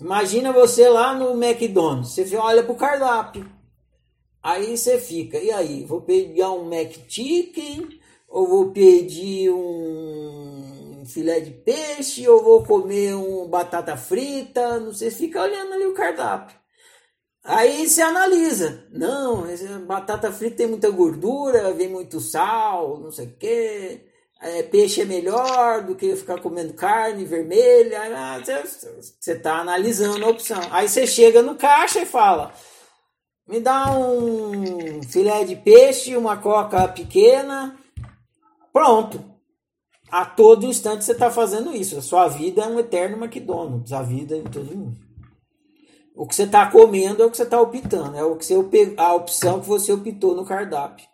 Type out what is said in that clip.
Imagina você lá no McDonald's, você olha pro cardápio. Aí você fica, e aí, vou pedir um Mac Chicken ou vou pedir um filé de peixe ou vou comer um batata frita, não sei, fica olhando ali o cardápio. Aí você analisa. Não, batata frita tem muita gordura, vem muito sal, não sei o quê. É, peixe é melhor do que ficar comendo carne vermelha. Ah, você está analisando a opção. Aí você chega no caixa e fala: me dá um filé de peixe, uma coca pequena. Pronto. A todo instante você está fazendo isso. A sua vida é um eterno McDonald's. A vida de todo mundo. O que você está comendo é o que você está optando, é o que você, a opção que você optou no cardápio.